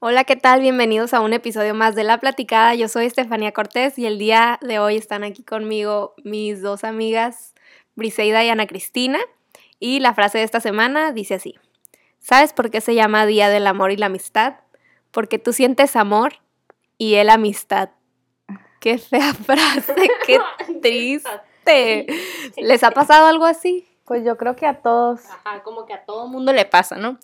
Hola, ¿qué tal? Bienvenidos a un episodio más de La Platicada. Yo soy Estefanía Cortés y el día de hoy están aquí conmigo mis dos amigas, Briseida y Ana Cristina. Y la frase de esta semana dice así. ¿Sabes por qué se llama Día del Amor y la Amistad? Porque tú sientes amor y él amistad. Qué fea frase, qué triste. ¿Les ha pasado algo así? Pues yo creo que a todos. Ajá, como que a todo mundo le pasa, ¿no?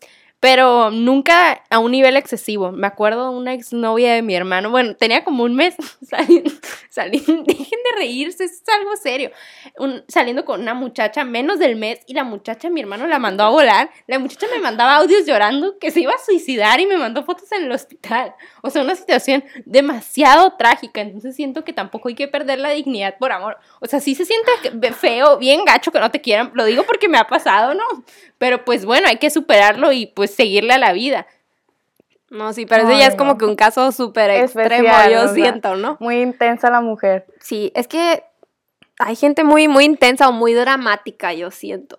Pero nunca a un nivel excesivo. Me acuerdo de una exnovia de mi hermano. Bueno, tenía como un mes saliendo. dejen de reírse, es algo serio. saliendo con una muchacha menos del mes y la muchacha, mi hermano la mandó a volar. La muchacha me mandaba audios llorando que se iba a suicidar y me mandó fotos en el hospital. O sea, una situación demasiado trágica. Entonces siento que tampoco hay que perder la dignidad por amor. O sea, sí se siente feo, bien gacho que no te quieran. Lo digo porque me ha pasado, ¿no? Pero pues bueno, hay que superarlo y pues seguirle a la vida. No, sí, pero eso ya es como que un caso súper extremo, yo siento, ¿no? Muy intensa la mujer. Sí, es que hay gente muy, muy intensa o muy dramática, yo siento.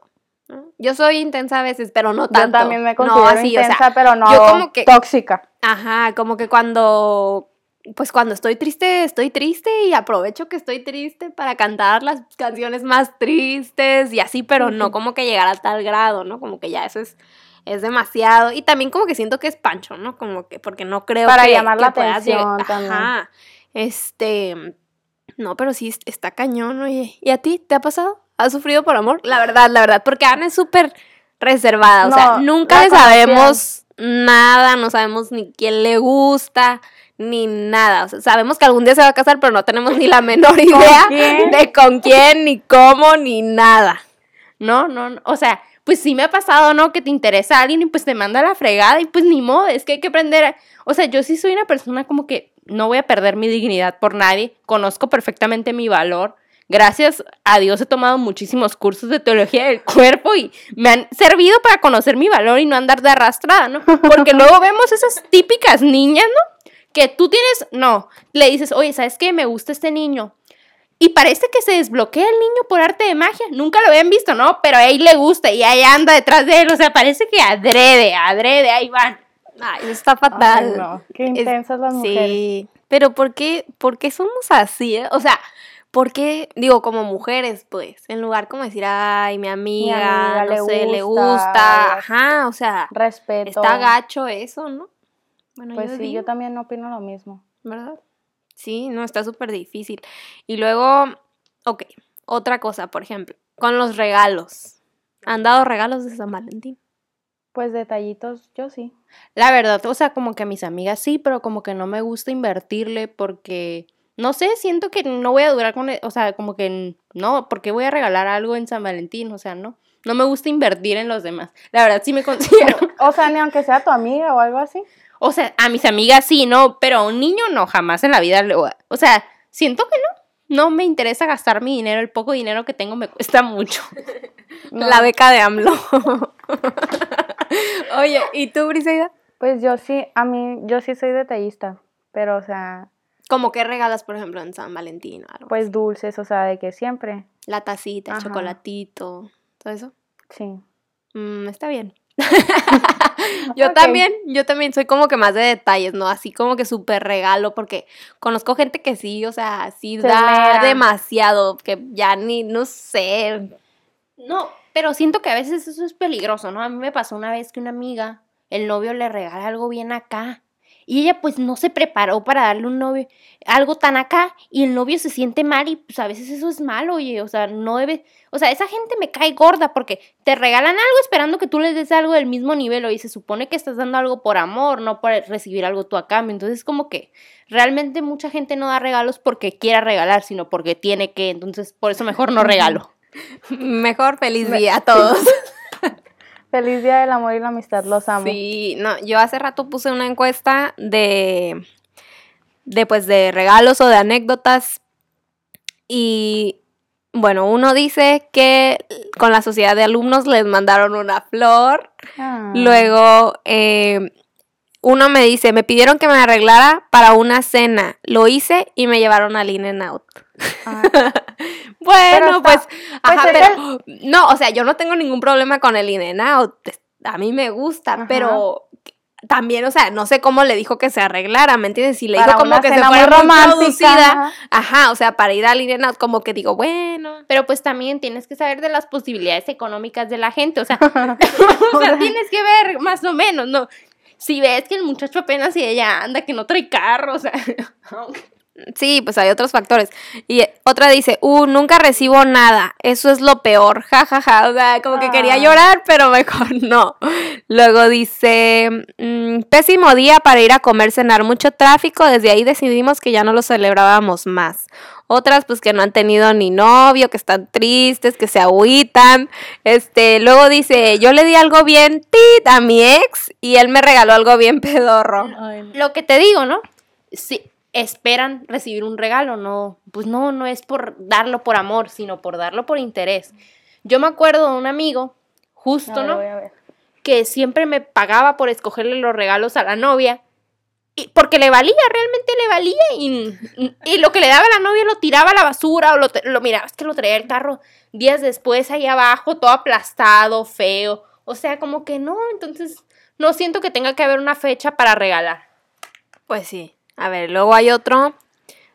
Yo soy intensa a veces, pero no tanto. Yo también me considero intensa, pero no como que, tóxica. Ajá, como que cuando, pues cuando estoy triste, estoy triste y aprovecho que estoy triste para cantar las canciones más tristes y así, pero no como que llegar a tal grado, ¿no? Como que ya eso es es demasiado. Y también como que siento que es pancho, ¿no? Como que, porque no creo Para que. llamar la atención también. Ajá. Este. No, pero sí está cañón, oye. ¿Y a ti te ha pasado? ¿Has sufrido por amor? La verdad, la verdad. Porque Ana es súper reservada. O sea, nunca le sabemos nada, no sabemos ni quién le gusta, ni nada. O sea, sabemos que algún día se va a casar, pero no tenemos ni la menor idea de con quién, ni cómo, ni nada. No, no, no. O sea, pues sí me ha pasado, ¿no? Que te interesa a alguien y pues te manda a la fregada y pues ni modo, es que hay que aprender. O sea, yo sí soy una persona como que no voy a perder mi dignidad por nadie, conozco perfectamente mi valor. Gracias a Dios he tomado muchísimos cursos de teología del cuerpo y me han servido para conocer mi valor y no andar de arrastrada, ¿no? Porque luego vemos esas típicas niñas, ¿no? Que tú tienes, no, le dices, oye, ¿sabes qué? Me gusta este niño y parece que se desbloquea el niño por arte de magia. Nunca lo habían visto, ¿no? Pero a él le gusta y ahí anda detrás de él. O sea, parece que adrede, adrede, ahí van. Ay, está fatal. no. Qué intensas las mujeres. Sí, pero ¿por qué, ¿por qué somos así? Eh? O sea, ¿por qué, digo, como mujeres, pues, en lugar como decir, ay, mi amiga, no le sé, gusta, le gusta, ajá, o sea, respeto. Está gacho eso, ¿no? Bueno, pues sí, yo también opino lo mismo. ¿Verdad? Sí, no, está súper difícil. Y luego, ok, otra cosa, por ejemplo, con los regalos. ¿Han dado regalos de San Valentín? Pues detallitos, yo sí. La verdad, o sea, como que a mis amigas sí, pero como que no me gusta invertirle porque, no sé, siento que no voy a durar con, e, o sea, como que no, porque voy a regalar algo en San Valentín, o sea, no. No me gusta invertir en los demás. La verdad, sí me considero. o sea, ni aunque sea tu amiga o algo así. O sea, a mis amigas sí, ¿no? Pero a un niño no, jamás en la vida. O sea, siento que no. No me interesa gastar mi dinero. El poco dinero que tengo me cuesta mucho. La beca de AMLO. Oye, ¿y tú, Briseida? Pues yo sí, a mí, yo sí soy detallista. Pero, o sea. ¿Cómo que regalas, por ejemplo, en San Valentín? algo pues dulces, o sea, de que siempre. La tacita, el chocolatito, todo eso. Sí. Mm, está bien. yo también, yo también soy como que más de detalles, ¿no? Así como que súper regalo, porque conozco gente que sí, o sea, sí da demasiado, que ya ni, no sé. No, pero siento que a veces eso es peligroso, ¿no? A mí me pasó una vez que una amiga, el novio le regala algo bien acá y ella pues no se preparó para darle un novio algo tan acá y el novio se siente mal y pues a veces eso es malo, oye, o sea, no debe, o sea, esa gente me cae gorda porque te regalan algo esperando que tú les des algo del mismo nivel, y se supone que estás dando algo por amor, no por recibir algo tú a cambio, entonces como que realmente mucha gente no da regalos porque quiera regalar, sino porque tiene que, entonces por eso mejor no regalo. Mejor feliz día a todos. Feliz día del amor y la amistad, los amo. Sí, no, yo hace rato puse una encuesta de, de pues de regalos o de anécdotas y bueno, uno dice que con la sociedad de alumnos les mandaron una flor. Ah. Luego, eh, uno me dice, me pidieron que me arreglara para una cena. Lo hice y me llevaron al In Out. Ah. bueno, pues, pues pero, no, o sea, yo no tengo ningún problema con el In Out. A mí me gusta, pero también, o sea, no sé cómo le dijo que se arreglara, ¿me entiendes? Si le Para dijo como que se fuera muy producida, ajá. ajá, o sea, para ir al In Out, como que digo, bueno, Pero pues también tienes que saber de las posibilidades económicas de la gente, o sea, o sea, tienes que ver más o menos, ¿no? Si ves que el muchacho apenas y ella anda, que no trae carro, o sea, Sí, pues hay otros factores. Y otra dice, uh, nunca recibo nada, eso es lo peor, ja, ja, ja. O sea, como que quería Ah. llorar, pero mejor no. Luego dice, mm, pésimo día para ir a comer, cenar, mucho tráfico, desde ahí decidimos que ya no lo celebrábamos más. Otras, pues que no han tenido ni novio, que están tristes, que se agüitan. Este, luego dice, yo le di algo bien tit a mi ex y él me regaló algo bien pedorro. lo que te digo, ¿no? Si esperan recibir un regalo, no, pues no, no es por darlo por amor, sino por darlo por interés. Yo me acuerdo de un amigo, justo, ver, ¿no? que siempre me pagaba por escogerle los regalos a la novia. Y porque le valía, realmente le valía. Y, y lo que le daba a la novia lo tiraba a la basura o lo, lo miraba, es que lo traía el carro días después ahí abajo, todo aplastado, feo. O sea, como que no, entonces no siento que tenga que haber una fecha para regalar. Pues sí. A ver, luego hay otro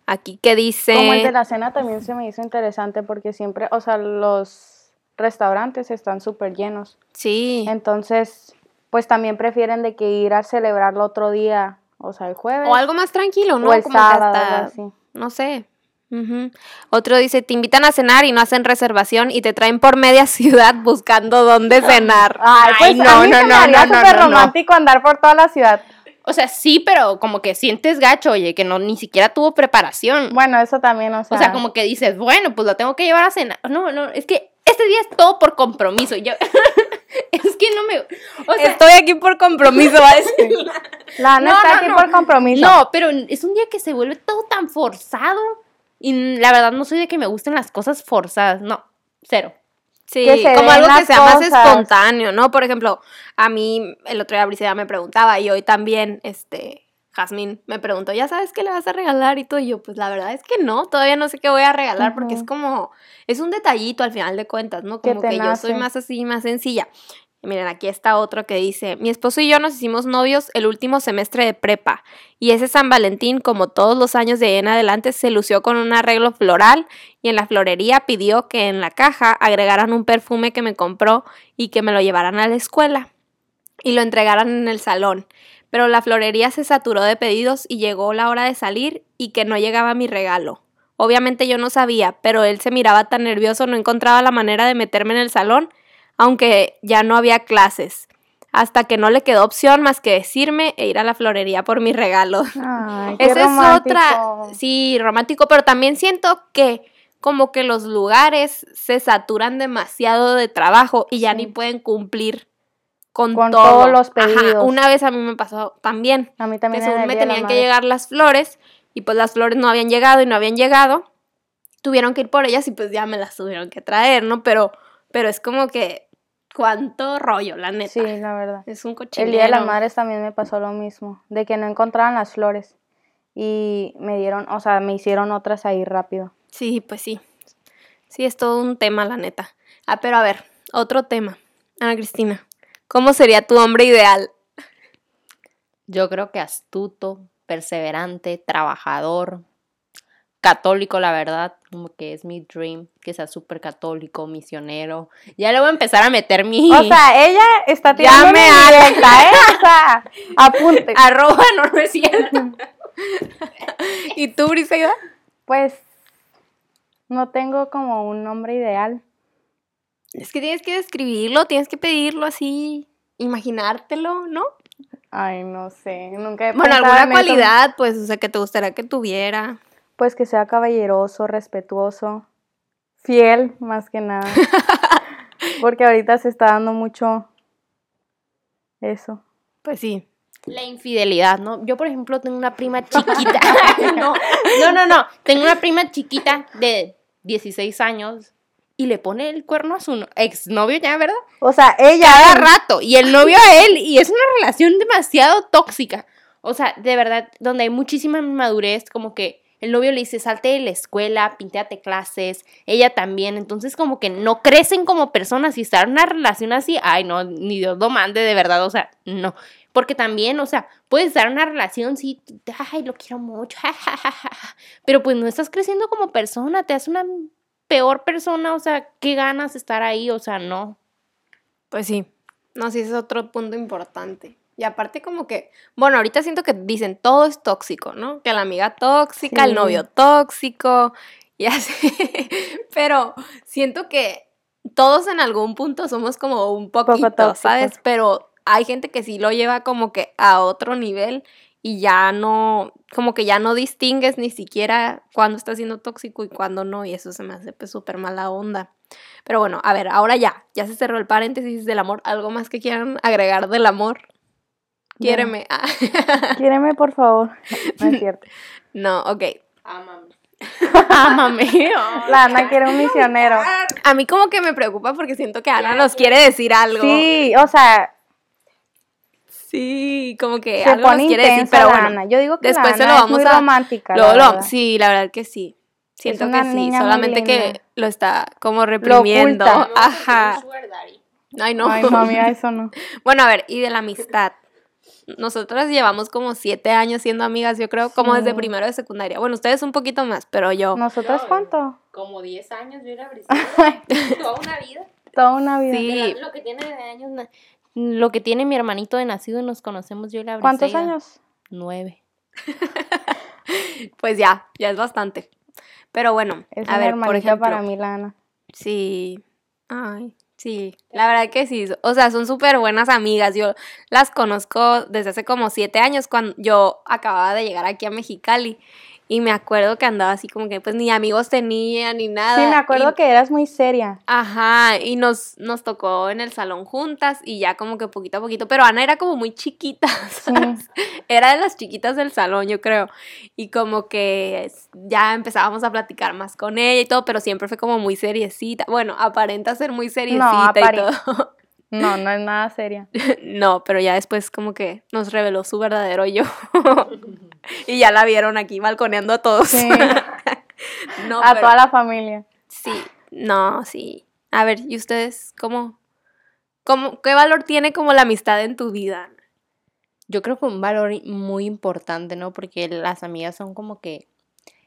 aquí que dice... Como el de la cena también se me hizo interesante porque siempre, o sea, los restaurantes están súper llenos. Sí. Entonces, pues también prefieren de que ir a celebrarlo otro día, o sea, el jueves. O algo más tranquilo, ¿no? o el Como que sábado, hasta- algo así. No sé. Ujú. Otro dice, te invitan a cenar y no hacen reservación y te traen por media ciudad buscando dónde cenar. Ay, pues no, a mí no, se me no, haría no, no, súper no, no. romántico andar por toda la ciudad. O sea, sí, pero como que sientes gacho, oye, que no ni siquiera tuvo preparación. Bueno, eso también, o sea. O sea, como que dices, bueno, pues lo tengo que llevar a cenar. No, no, es que este día es todo por compromiso. Yo, es que no me. O sea, Estoy aquí por compromiso, va a decir. La Ana No, está no, aquí no. por compromiso. no, pero es un día que se vuelve todo tan forzado. Y la verdad, no soy de que me gusten las cosas forzadas. No, cero. Sí, como algo que sea más espontáneo, ¿no? Por ejemplo, a mí el otro día Briseida me preguntaba y hoy también, este, Jazmín me preguntó, ¿ya sabes qué le vas a regalar? Y todo, y yo, pues la verdad es que no, todavía no sé qué voy a regalar porque es como, es un detallito al final de cuentas, ¿no? Como que yo soy más así, más sencilla. Miren, aquí está otro que dice, mi esposo y yo nos hicimos novios el último semestre de prepa y ese San Valentín, como todos los años de ahí en adelante, se lució con un arreglo floral y en la florería pidió que en la caja agregaran un perfume que me compró y que me lo llevaran a la escuela y lo entregaran en el salón. Pero la florería se saturó de pedidos y llegó la hora de salir y que no llegaba mi regalo. Obviamente yo no sabía, pero él se miraba tan nervioso, no encontraba la manera de meterme en el salón, aunque ya no había clases. Hasta que no le quedó opción más que decirme e ir a la florería por mi regalo. Ay, qué Esa es otra, sí, romántico, pero también siento que como que los lugares se saturan demasiado de trabajo y ya Sí. ni pueden cumplir con, Con todo. todos los Ajá, pedidos. una vez a mí me pasó también, A mí que también en según me tenían que llegar las flores y pues las flores no habían llegado y no habían llegado. Tuvieron que ir por ellas y pues ya me las tuvieron que traer, ¿no? Pero, pero es como que cuánto rollo, la neta. Sí, la verdad. Es un cochinero. El Día de las Madres también me pasó lo mismo, de que no encontraban las flores y me dieron, o sea, me hicieron otras ahí rápido. Sí, pues sí. Sí, es todo un tema, la neta. Ah, pero a ver, otro tema. Ana Cristina, ¿cómo sería tu hombre ideal? Yo creo que astuto, perseverante, trabajador, católico, la verdad, como que es mi dream, que sea súper católico, misionero. Ya le voy a empezar a meter mi... O sea, ella está tirando Llame mi a- directa, ¿eh? O sea, apunte. arroba, no, no es cierto. ¿Y tú, Briseida? Pues no tengo como un nombre ideal. Es que tienes que describirlo, tienes que pedirlo así, imaginártelo, ¿no? Ay, no sé, nunca he Bueno, alguna eso. cualidad, pues, o sea, que te gustaría que tuviera. Pues que sea caballeroso, respetuoso, fiel, más que nada. Porque ahorita se está dando mucho eso. Pues sí. La infidelidad, ¿no? Yo, por ejemplo, tengo una prima chiquita. no, no, no, no. Tengo una prima chiquita de 16 años y le pone el cuerno a su no- exnovio ya, ¿verdad? O sea, ella Cada rato. Y el novio a él. Y es una relación demasiado tóxica. O sea, de verdad, donde hay muchísima inmadurez, como que el novio le dice, salte de la escuela, pintéate clases, ella también. Entonces, como que no crecen como personas y estar en una relación así, ay, no, ni Dios lo mande, de verdad, o sea, no. Porque también, o sea, puedes dar una relación, sí, ay, lo quiero mucho, pero pues no estás creciendo como persona, te haces una peor persona, o sea, ¿qué ganas estar ahí? O sea, no. Pues sí, no, sí, ese es otro punto importante. Y aparte como que, bueno, ahorita siento que dicen todo es tóxico, ¿no? Que la amiga tóxica, el novio tóxico, y así. Pero siento que todos en algún punto somos como un poquito, tóxicos. ¿sabes? Pero hay gente que sí lo lleva como que a otro nivel y ya no, como que ya no distingues ni siquiera cuándo está siendo tóxico y cuándo no, y eso se me hace pues súper mala onda. Pero bueno, a ver, ahora ya, ya se cerró el paréntesis del amor. ¿Algo más que quieran agregar del amor? Quiéreme. Ah, Quiéreme, por favor. No es cierto. no, ok. Ámame. Ámame. La Ana quiere un misionero. A mí como que me preocupa porque siento que Ana nos quiere decir algo. Sí, o sea, Sí, como que se algo nos pone quiere decir, pero bueno. Ana. Yo digo que después se lo es vamos muy a- romántica. La lo- sí, la verdad que sí. Siento que sí, solamente que lo está como reprimiendo. Ajá. Ay, no. Ay, mami, eso no. Bueno, a ver, y de la amistad. Nosotras llevamos como siete años siendo amigas, yo creo, como desde primero de secundaria. Bueno, ustedes un poquito más, pero yo. ¿Nosotros No, cuánto? Como 10 años yo era. Toda una vida. Toda una vida. Sí. Lo que tiene de años. Lo que tiene mi hermanito de nacido y nos conocemos yo y la Brisela. ¿Cuántos años? Nueve. Pues ya, ya es bastante. Pero bueno, Es a ver, por ejemplo. para mí, la Ana. Sí. Ay, sí. La verdad que sí. O sea, son súper buenas amigas. Yo las conozco desde hace como siete años cuando yo acababa de llegar aquí a Mexicali. Y me acuerdo que andaba así como que pues ni amigos tenía ni nada. Sí, me acuerdo y- que eras muy seria. Ajá, y nos, nos tocó en el salón juntas y ya como que poquito a poquito, pero Ana era como muy chiquita, ¿sabes? Era de las chiquitas del salón, yo creo, y como que ya empezábamos a platicar más con ella y todo, pero siempre fue como muy seriecita, bueno, aparenta ser muy seriecita y apare- todo, No, no es nada seria. no, pero ya después como que nos reveló su verdadero yo, y ya la vieron aquí balconeando a todos. Sí. no, a pero- toda la familia. Sí, no, sí. A ver, ¿y ustedes cómo, cómo, qué valor tiene como la amistad en tu vida? Yo creo que un valor muy importante, ¿no? Porque las amigas son como que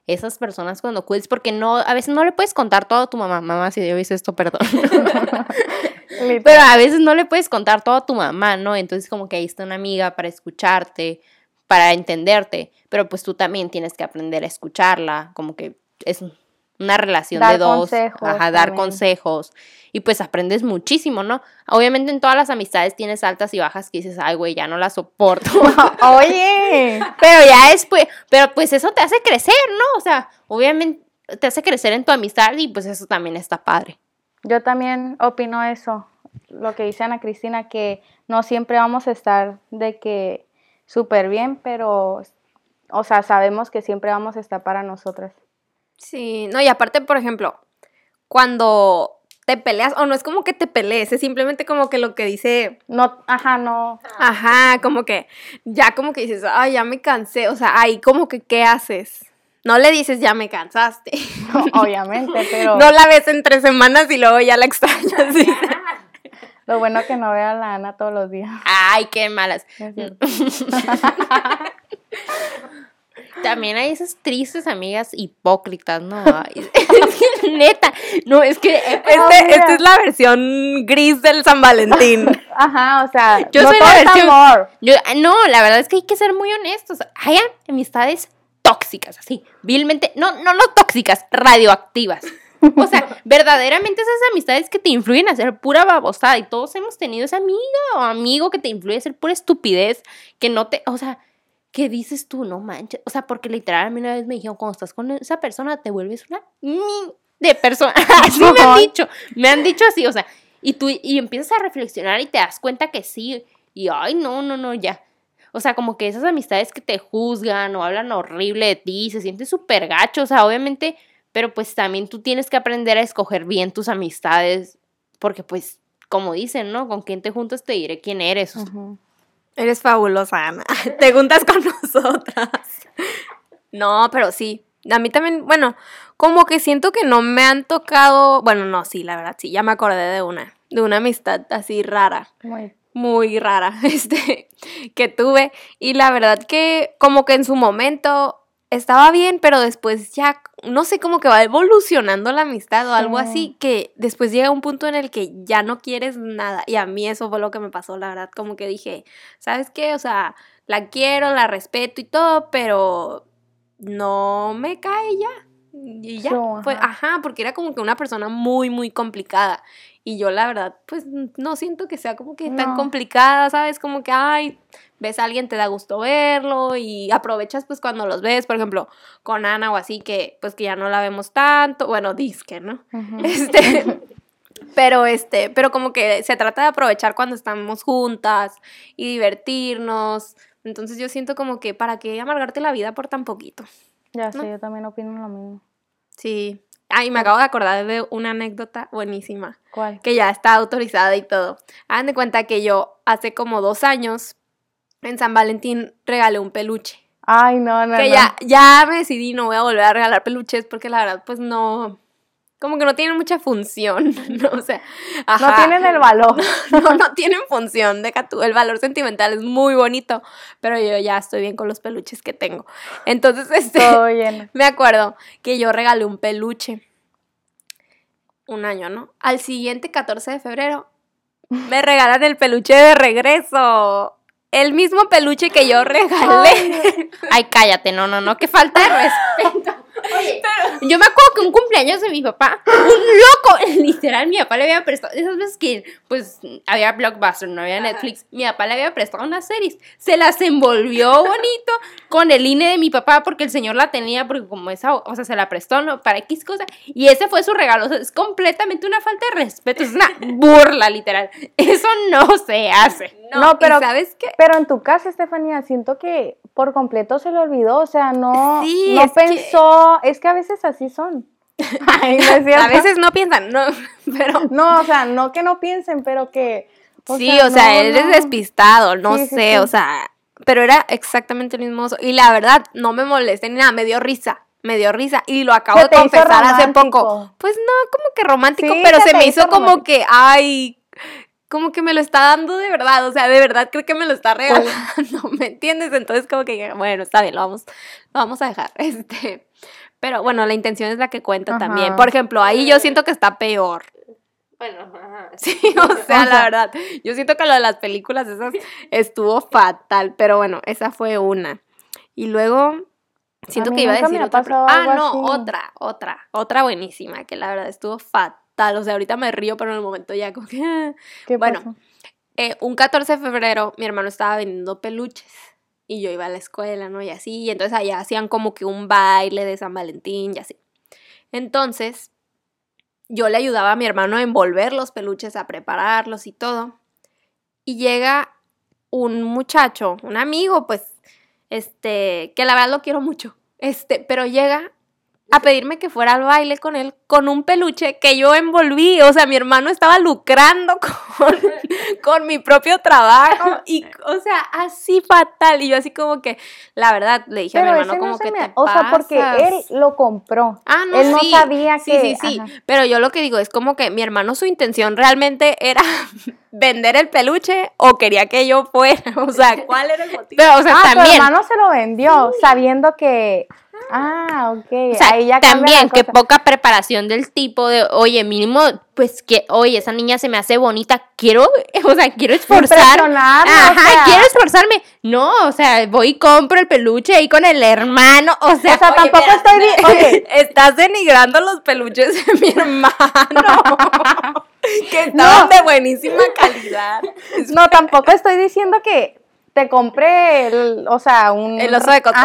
esas personas cuando cuides, porque no, a veces no le puedes contar todo a tu mamá. Mamá, si yo hice esto, perdón. Pero a veces no le puedes contar todo a tu mamá, ¿no? Entonces como que ahí está una amiga para escucharte, para entenderte, pero pues tú también tienes que aprender a escucharla, como que es una relación Dar de dos, ajá, dar también. consejos y pues aprendes muchísimo, ¿no? Obviamente en todas las amistades tienes altas y bajas que dices, ay, güey, ya no la soporto. Oye, pero ya después, pero pues eso te hace crecer, ¿no? O sea, obviamente te hace crecer en tu amistad y pues eso también está padre. yo también opino eso, lo que dice Ana Cristina, que no siempre vamos a estar de que súper bien, pero, o sea, sabemos que siempre vamos a estar para nosotras. Sí, no, y aparte, por ejemplo, cuando te peleas, o no es como que te pelees, es simplemente como que lo que dice, No, ajá, no, ajá, como que ya como que dices, ay, ya me cansé, o sea, ahí como que, ¿qué haces? No le dices, ya me cansaste. obviamente, pero No la ves en tres semanas y luego ya la extrañas. ¿sí? lo bueno que no vea a la Ana todos los días. Ay, qué malas. También hay esas tristes amigas hipócritas, ¿no? Neta, no, es que... Este, No, esta es la versión gris del San Valentín. Ajá, o sea, Yo no soy todo la versión- amor. Yo, ah, no, la verdad es que hay que ser muy honestos. Hay amistades tóxicas, así, vilmente, no, no, no tóxicas, radioactivas. O sea, verdaderamente esas amistades que te influyen a hacer pura babosada. Y todos hemos tenido esa amiga o amigo que te influye a hacer pura estupidez, que no te, o sea, ¿qué dices tú? No manches. O sea, porque literal a mí una vez me dijeron, cuando estás con esa persona, te vuelves una de persona. Así me han dicho, me han dicho así, o sea, y tú y empiezas a reflexionar y te das cuenta que sí. Y ay, no, no, no, ya. O sea, como que esas amistades que te juzgan o hablan horrible de ti, se siente súper gacho, o sea, obviamente, pero pues también tú tienes que aprender a escoger bien tus amistades, porque pues, como dicen, ¿no? Con quién te juntas te diré quién eres. Eres fabulosa, Ana. Te juntas con nosotras. No, pero sí. A mí también, bueno, como que siento que no me han tocado. Bueno, no, sí, la verdad, sí, ya me acordé de una. De una amistad así rara. Muy muy rara este, que tuve. Y la verdad que como que en su momento estaba bien, pero después ya, no sé, como que va evolucionando la amistad o algo Sí. así, que después llega un punto en el que ya no quieres nada. Y a mí eso fue lo que me pasó, la verdad, como que dije, ¿sabes qué? O sea, la quiero, la respeto y todo, pero no me cae ya. Y ya, fue, ajá. ajá, porque era como que una persona muy, muy complicada. Y yo la verdad, pues no siento que sea como que tan complicada, ¿sabes? Como que, ay, ves a alguien, te da gusto verlo y aprovechas pues cuando los ves, por ejemplo, con Ana o así, que pues que ya no la vemos tanto, bueno, disque, ¿no? Este, pero este, pero como que se trata de aprovechar cuando estamos juntas y divertirnos. Entonces yo siento como que para qué amargarte la vida por tan poquito. Ya sé, yo también opino lo mismo. Sí. Ay, me acabo de acordar de una anécdota buenísima, ¿Cuál? que ya está autorizada y todo. Hagan de cuenta que yo hace como dos años en San Valentín regalé un peluche. Ay, no, no, que no. ya, ya me decidí, no voy a volver a regalar peluches porque la verdad, pues no, como que no tienen mucha función, ¿no? O sea, No tienen el valor. no, no tienen función, deja tú, el valor sentimental es muy bonito, pero yo ya estoy bien con los peluches que tengo. Entonces, este, Todo lleno. me acuerdo que yo regalé un peluche, un año, ¿no? Al siguiente 14 de febrero, me regalan el peluche de regreso. El mismo peluche que yo regalé. Ay, cállate, no, no, no, que falta de respeto. Oye, yo me acuerdo que un cumpleaños de mi papá, un loco, literal, mi papá le había prestado, esas veces que, pues, había Blockbuster, no había Netflix, mi papá le había prestado unas series, se las envolvió bonito con el INE de mi papá porque el señor la tenía, porque como esa, o sea, se la prestó, ¿no? Para X cosa, y ese fue su regalo, o sea, es completamente una falta de respeto, es una burla, literal, eso no se hace. No, ¿y pero- ¿sabes qué? Pero en tu casa, Estefanía, siento que por completo se le olvidó, o sea, no, Sí, no es que- pensó, es que a veces así son. Ay, no. A veces no piensan, no, pero... No, o sea, no que no piensen, pero que... sí, o sea, no, eres despistado, no Sí, sé, sí. o sea, pero era exactamente el mismo oso. Y la verdad, no me molesté ni nada, me dio risa, me dio risa. Y lo acabo de confesar hace poco. Pues no, como que romántico, Sí, pero se me hizo como que, ay, como que me lo está dando de verdad, o sea, de verdad creo que me lo está regalando, ¿me entiendes? Entonces como que, bueno, está bien, lo vamos, lo vamos a dejar, este... Pero bueno, la intención es la que cuenta Ajá. también. Por ejemplo, ahí yo siento que está peor. Bueno, ajá. Sí, o sea, la verdad. Yo siento que lo de las películas esas estuvo fatal, pero bueno, esa fue una. Y luego siento que iba a decir otra. Ah, no, así. otra, otra, otra buenísima, que la verdad estuvo fatal. O sea, ahorita me río, pero en el momento ya como que. ¿Qué Bueno? Eh, un 14 de febrero mi hermano estaba vendiendo peluches y yo iba a la escuela, ¿no? Y así, y entonces allá hacían como que un baile de San Valentín y así. Entonces, yo le ayudaba a mi hermano a envolver los peluches, a prepararlos y todo. Y llega un muchacho, un amigo, pues, este, que la verdad lo quiero mucho, este, pero llega a pedirme que fuera al baile con él con un peluche que yo envolví. O sea, mi hermano estaba lucrando con, con mi propio trabajo. Y, o sea, así fatal. Y yo así como que, la verdad, le dije a mi Pero hermano como no se que me... te O sea, porque pasas". él lo compró. Ah, no, él no sí. sabía sí, que- Sí, sí, ajá. Pero yo lo que digo es como que mi hermano su intención realmente era vender el peluche o quería que yo fuera. O sea, ¿cuál era el motivo? Pero, o sea, Ah, tu también, hermano se lo vendió, sabiendo que... Ah, ok. o sea, Ahí ya también que poca preparación del tipo de, oye, mínimo, pues que, oye, esa niña se me hace bonita, quiero, o sea, quiero esforzar. Impresionarla, o Ajá, sea. quiero esforzarme. No, o sea, voy y compro el peluche ahí con el hermano, o sea, O sea, Oye, tampoco mira, estoy... Estás denigrando los peluches de mi hermano. que estaban de buenísima calidad. no, tampoco estoy diciendo que te compré el, o sea, un... El oso de Coco.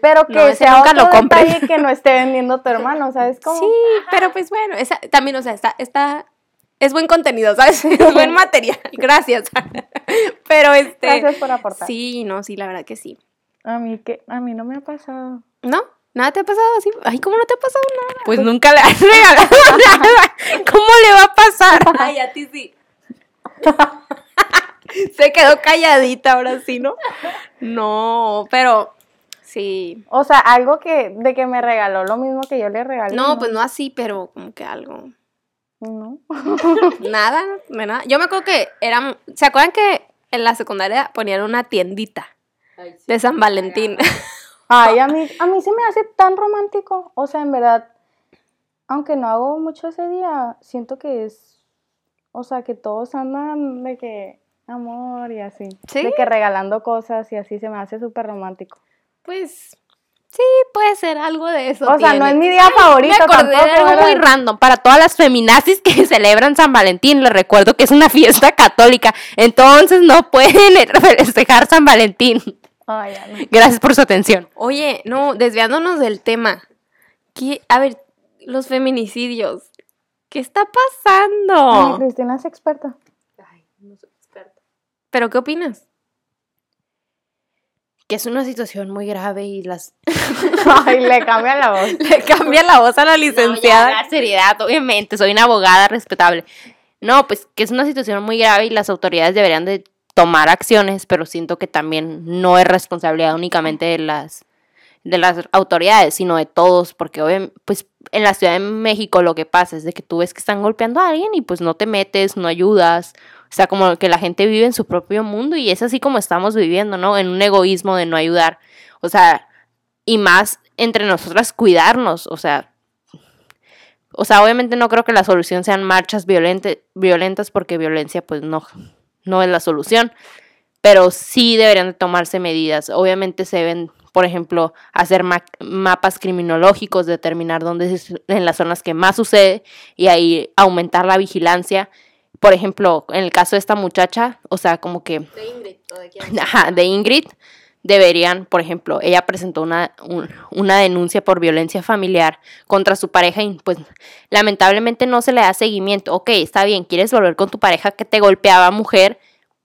Pero que No, sea nunca otro lo detalle que no esté vendiendo tu hermano, ¿sabes cómo? Sí, pero pues bueno, esa, también, o sea, está, está, es buen contenido, ¿sabes? Es buen material, gracias. Pero este... Gracias por aportar. Sí, no, sí, la verdad que sí. A mí que a mí no me ha pasado. ¿No? ¿Nada te ha pasado así? Ay, ¿cómo no te ha pasado nada? pues nunca le has regalado nada. ¿Cómo le va a pasar? Ay, a ti sí. Se quedó calladita ahora sí, ¿no? No, pero sí. O sea, algo que de que me regaló lo mismo que yo le regalé. No, pues no así, pero como que algo. No. Nada, de nada. Yo me acuerdo que eran, ¿se acuerdan que en la secundaria ponían una tiendita de San Valentín? Ay, a mí, a mí se me hace tan romántico. O sea, en verdad, aunque no hago mucho ese día, siento que es, o sea, que todos andan de que amor y así. ¿Sí? De que regalando cosas y así se me hace súper romántico. Pues sí, puede ser algo de eso. O sea, no es mi día favorito Me acordé tampoco, de algo ¿verdad? muy random. Para todas las feminazis que celebran San Valentín, les recuerdo que es una fiesta católica. Entonces no pueden festejar San Valentín. Ay, ya no. Gracias por su atención. Oye, no, desviándonos del tema. ¿Qué? A ver, los feminicidios. ¿Qué está Ay, pasando? Cristina es experta. ¿Pero qué opinas? Que es una situación muy grave y las... Ay, le cambia la voz. Le cambia la voz a la No, ya, licenciada. la seriedad, obviamente, soy una abogada respetable. No, pues que es una situación muy grave y las autoridades deberían de tomar acciones, pero siento que también no es responsabilidad únicamente de las de las autoridades, sino de todos, porque obviamente, pues en la Ciudad de México lo que pasa es de que tú ves que están golpeando a alguien y pues no te metes, no ayudas, o sea, como que la gente vive en su propio mundo y es así como estamos viviendo, ¿no? En un egoísmo de no ayudar, o sea, y más entre nosotras cuidarnos, o sea, o sea, obviamente no creo que la solución sean marchas violentas porque violencia pues no, no es la solución, pero sí deberían de tomarse medidas. Obviamente se deben, por ejemplo, hacer ma- mapas criminológicos, determinar dónde es en las zonas que más sucede y ahí aumentar la vigilancia. Por ejemplo, en el caso de esta muchacha, o sea, como que De Ingrid, o de quién. Ajá, de Ingrid deberían, por ejemplo, ella presentó una, un- una denuncia por violencia familiar contra su pareja y pues lamentablemente no se le da seguimiento. Ok, está bien, quieres volver con tu pareja que te golpeaba mujer,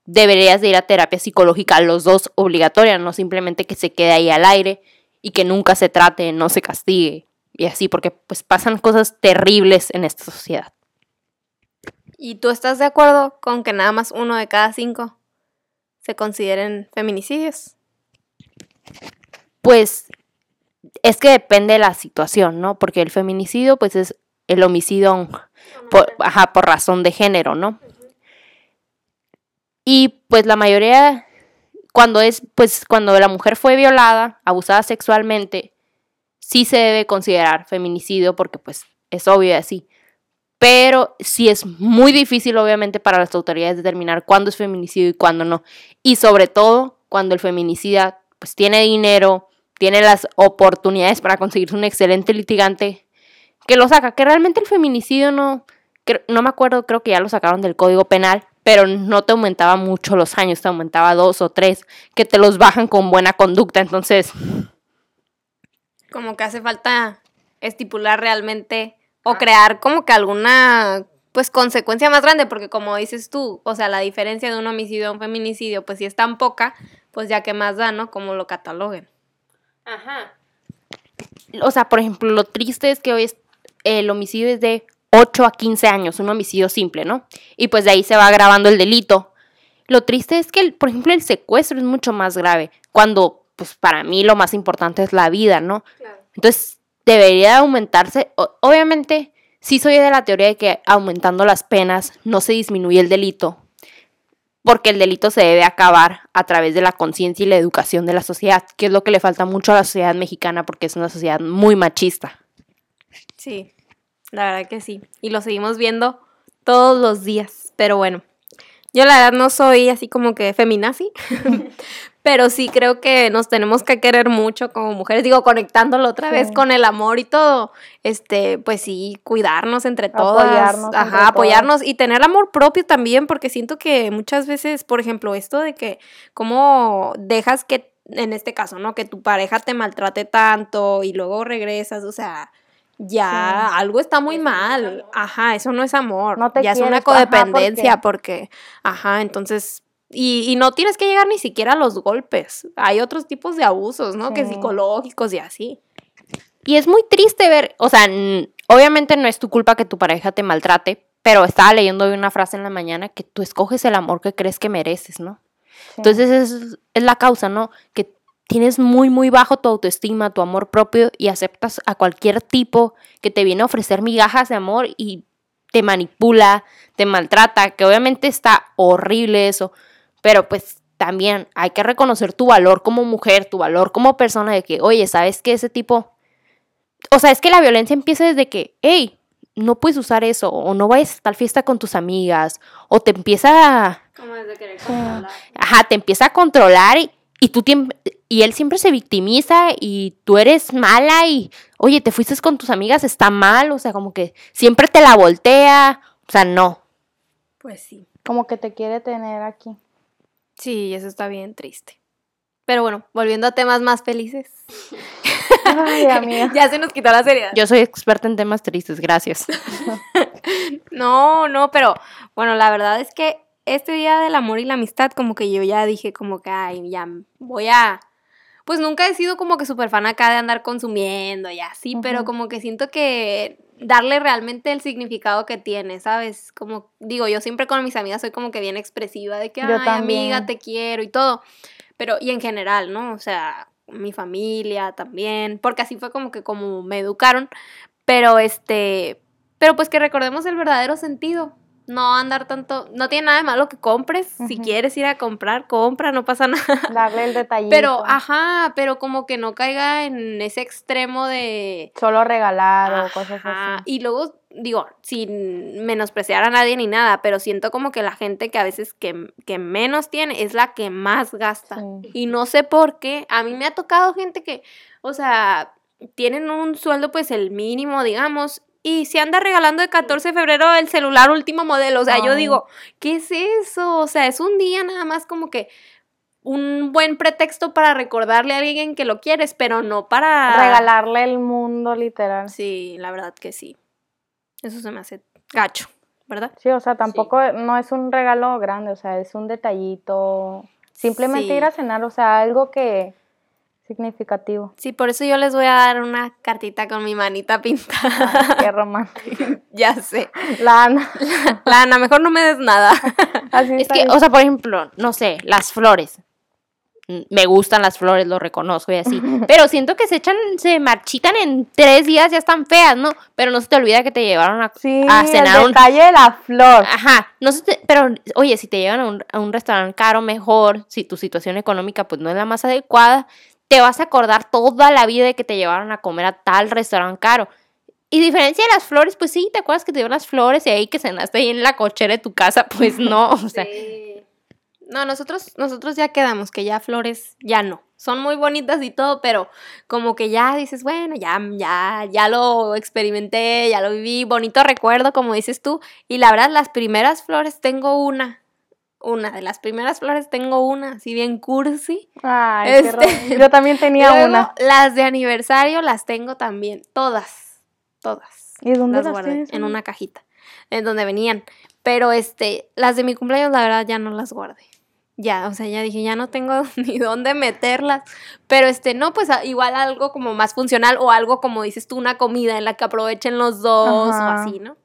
deberías de ir a terapia psicológica, los dos obligatoria, no simplemente que se quede ahí al aire y que nunca se trate, no se castigue y así, porque pues pasan cosas terribles en esta sociedad. ¿Y tú estás de acuerdo con que nada más uno de cada cinco se consideren feminicidios? Pues es que depende de la situación, ¿no? Porque el feminicidio, pues es el homicidio por, ajá, por razón de género, ¿no? Y pues la mayoría, cuando es, pues cuando la mujer fue violada, abusada sexualmente, sí se debe considerar feminicidio porque pues es obvio y así. Pero sí es muy difícil, obviamente, para las autoridades determinar cuándo es feminicidio y cuándo no. Y sobre todo, cuando el feminicida pues tiene dinero, tiene las oportunidades para conseguirse un excelente litigante que lo saca. Que realmente el feminicidio no, no me acuerdo, creo que ya lo sacaron del Código Penal, pero no te aumentaba mucho los años, te aumentaba dos o tres, que te los bajan con buena conducta. Entonces, Como que hace falta estipular realmente o crear como que alguna pues consecuencia más grande, porque como dices tú, o sea, la diferencia de un homicidio a un feminicidio, pues si es tan poca, pues ya que más da, ¿no? Como lo cataloguen. Ajá. O sea, por ejemplo, lo triste es que hoy es- el homicidio es de 8 a 15 años, un homicidio simple, ¿no? Y pues de ahí se va agravando el delito. Lo triste es que, el- por ejemplo, el secuestro es mucho más grave, cuando, pues para mí lo más importante es la vida, ¿no? Entonces, debería aumentarse. Obviamente, sí soy de la teoría de que aumentando las penas no se disminuye el delito, porque el delito se debe acabar a través de la conciencia y la educación de la sociedad, que es lo que le falta mucho a la sociedad mexicana, porque es una sociedad muy machista. Sí, la verdad que sí. Y lo seguimos viendo todos los días. Pero bueno, yo la verdad no soy así como que feminazi, pero sí creo que nos tenemos que querer mucho como mujeres. Digo, conectándolo otra vez con el amor y todo. Este, pues sí, cuidarnos entre todas. Apoyarnos entre Ajá, todas. apoyarnos y tener amor propio también, porque siento que muchas veces, por ejemplo, esto de que cómo dejas que en este caso, ¿no? Que tu pareja te maltrate tanto y luego regresas, o sea, ya Sí. algo está muy mal. Ajá, eso no es amor. No te ya es una ajá, codependencia porque, ajá, entonces, y, y no tienes que llegar ni siquiera a los golpes. Hay otros tipos de abusos, ¿no? Que psicológicos y así. Y es muy triste ver, o sea, obviamente no es tu culpa que tu pareja te maltrate, pero estaba leyendo hoy una frase en la mañana que tú escoges el amor que crees que mereces, ¿no? Sí. Entonces es, es la causa, ¿no? Que tienes muy, muy bajo tu autoestima, tu amor propio y aceptas a cualquier tipo que te viene a ofrecer migajas de amor y te manipula, te maltrata, que obviamente está horrible eso, pero pues también hay que reconocer tu valor como mujer, tu valor como persona de que, oye, ¿sabes qué? Ese tipo... O sea, es que la violencia empieza desde que, hey, no puedes usar eso, o no vayas a tal fiesta con tus amigas, o te empieza a... Como desde querer controlar. Ajá, te empieza a controlar y, y tú y él siempre se victimiza y tú eres mala y, oye, te fuiste con tus amigas, está mal, o sea, como que siempre te la voltea, o sea, no. Pues sí. Como que te quiere tener aquí. Sí, eso está bien triste. Pero bueno, volviendo a temas más felices. Ay, amiga. ya se nos quitó la seriedad. Yo soy experta en temas tristes, gracias. No, no, pero bueno, la verdad es que este día del amor y la amistad, como que yo ya dije, como que, ay, ya voy a. Pues nunca he sido como que súper fan acá de andar consumiendo y así, pero como que siento que darle realmente el significado que tiene, ¿sabes? Como digo, yo siempre con mis amigas soy como que bien expresiva de que, Yo ay, también. amiga, te quiero y todo. Pero, y en general, ¿no? O sea, mi familia también, porque así fue como que como me educaron, pero este, pero pues que recordemos el verdadero sentido. No andar tanto, no tiene nada de malo que compres. Si quieres ir a comprar, compra, no pasa nada. Darle el detallito. Pero, ajá, pero como que no caiga en ese extremo de. Solo regalar o cosas así. Y luego, digo, sin menospreciar a nadie ni nada, pero siento como que la gente que a veces que, que menos tiene es la que más gasta. Sí. Y no sé por qué. A mí me ha tocado gente que, o sea, tienen un sueldo, pues el mínimo, digamos. Y se anda regalando de 14 de febrero el celular último modelo. O sea, yo digo, ¿qué es eso? O sea, es un día nada más como que un buen pretexto para recordarle a alguien que lo quieres, pero no para Regalarle el mundo, literal. Sí, la verdad que sí. Eso se me hace gacho, ¿verdad? Sí, o sea, tampoco no es un regalo grande, o sea, es un detallito. Simplemente Sí. ir a cenar, o sea, algo que significativo. Sí, por eso yo les voy a dar una cartita con mi manita pintada. Qué romántico. ya sé. La Ana. Lana, mejor no me des nada. Así Es que, bien. o sea, por ejemplo, no sé, las flores. Mm, Me gustan las flores, lo reconozco y así. Pero siento que se echan, se marchitan en tres días, ya están feas, ¿no? Pero no se te olvida que te llevaron a, sí, a cenar el un, detalle de la flor. Ajá, no sé, te- pero oye, si te llevan a un, a un restaurante caro, mejor, si tu situación económica pues no es la más adecuada, te vas a acordar toda la vida de que te llevaron a comer a tal restaurante caro. Y diferencia de las flores, pues sí, te acuerdas que te dieron las flores y ahí que cenaste ahí en la cochera de tu casa, pues no, o sea, No, nosotros, nosotros ya quedamos, que ya flores, ya no. Son muy bonitas y todo, pero como que ya dices, bueno, ya, ya, ya lo experimenté, ya lo viví, bonito recuerdo, como dices tú. Y la verdad, las primeras flores tengo una. Una de las primeras flores tengo una, así bien cursi. Ay, qué Este, rom- Yo también tenía Luego, una. las de aniversario las tengo también, todas, todas. ¿Y dónde las las guardé tienes? en una cajita, en donde venían. Pero este, las de mi cumpleaños, la verdad, ya no las guardé. Ya, o sea, ya dije, ya no tengo ni dónde meterlas. Pero este, no, pues igual algo como más funcional o algo como dices tú, una comida en la que aprovechen los dos Ajá. o así, ¿no?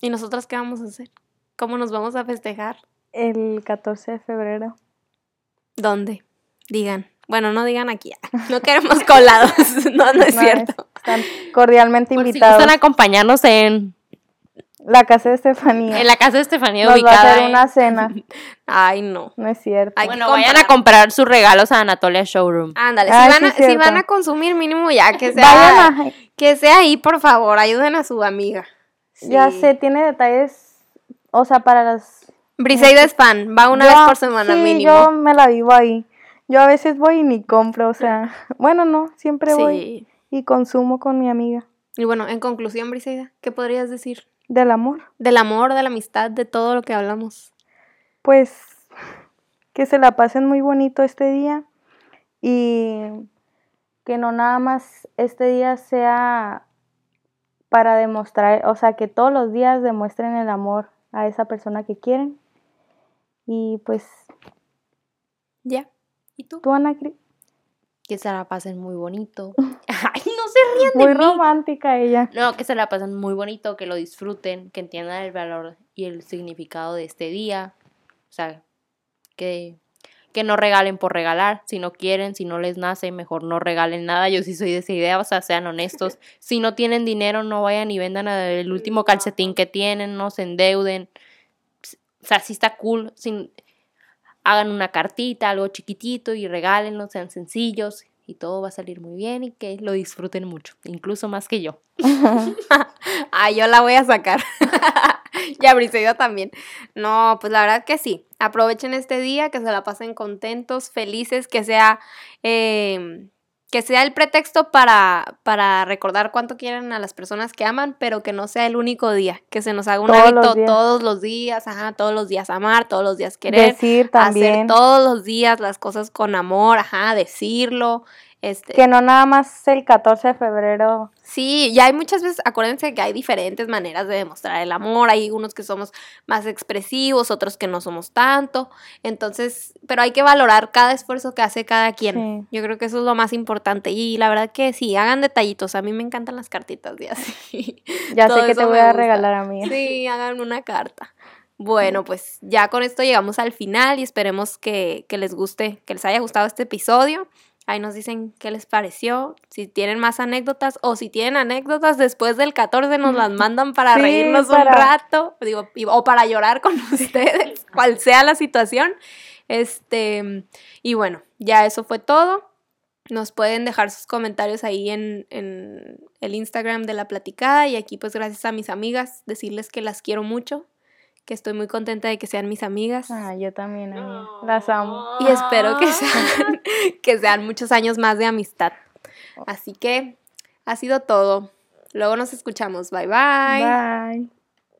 ¿Y nosotras qué vamos a hacer? ¿Cómo nos vamos a festejar? El 14 de febrero. ¿Dónde? Digan. Bueno, no digan aquí. No queremos colados. No, no es No, cierto. Están cordialmente por si invitados. gustan acompañarnos en, La casa de Estefanía. en la casa de Estefanía Nos va a ubicada hacer una cena. Ay, no. No es cierto. Ay, Bueno, comprar. vayan a comprar sus regalos a Anatolia Showroom. Ándale, Ay, si, sí van a, si van a consumir mínimo ya que sea, Vayan a... que sea ahí, por favor, ayuden a su amiga. Ya sé, tiene detalles, o sea, para las... Briseida es fan, va una Yo- vez por semana sí, mínimo. yo me la vivo ahí. Yo a veces voy y ni compro, o sea, bueno, no, siempre voy y consumo con mi amiga. Y bueno, en conclusión, Briseida, ¿qué podrías decir? Del amor, Del amor, de la amistad, de todo lo que hablamos. pues que se la pasen muy bonito este día y que no nada más este día sea para demostrar, o sea, que todos los días demuestren el amor a esa persona que quieren. Y pues, Ya. ¿Y tú? tú, Ana, Que se la pasen muy bonito. Ay, no se rían de muy mí. romántica ella. No, que se la pasen muy bonito, que lo disfruten, que entiendan el valor y el significado de este día. O sea, que, que no regalen por regalar, si no quieren, si no les nace, mejor no regalen nada, yo sí soy de esa idea, o sea, sean honestos, si no tienen dinero, no vayan y vendan el último calcetín que tienen, no se endeuden, o sea, sí está cool, sin, hagan una cartita, algo chiquitito y regálenlo, sean sencillos y todo va a salir muy bien y que lo disfruten mucho, incluso más que yo. ah, yo la voy a sacar. y a Briseida también. No, pues la verdad que sí. Aprovechen este día, que se la pasen contentos, felices, que sea eh, que sea el pretexto para, para recordar cuánto quieren a las personas que aman, pero que no sea el único día, que se nos haga un hábito todos los días, ajá, todos los días amar, todos los días querer, decir también, hacer todos los días las cosas con amor, ajá, decirlo, este, que no nada más el 14 de febrero. Sí, ya hay muchas veces, acuérdense que hay diferentes maneras de demostrar el amor, hay unos que somos más expresivos, otros que no somos tanto, entonces, pero hay que valorar cada esfuerzo que hace cada quien. Yo creo que eso es lo más importante y la verdad que sí, hagan detallitos, a mí me encantan las cartitas de así. Ya sé que te voy a regalar a mí. Sí, hagan una carta. Bueno, pues ya con esto llegamos al final y esperemos que, que les guste, que les haya gustado este episodio. Ahí nos dicen qué les pareció, si tienen más anécdotas o si tienen anécdotas después del 14 nos las mandan para reírnos un rato, digo, o para llorar con ustedes, cual sea la situación. Este, y bueno, ya eso fue todo. Nos pueden dejar sus comentarios ahí en, en el Instagram de la platicada y aquí pues gracias a mis amigas decirles que las quiero mucho, que estoy muy contenta de que sean mis amigas. Ah, yo también, las amo. Y espero que sean, que sean muchos años más de amistad. Así que ha sido todo. Luego nos escuchamos. Bye bye. Bye.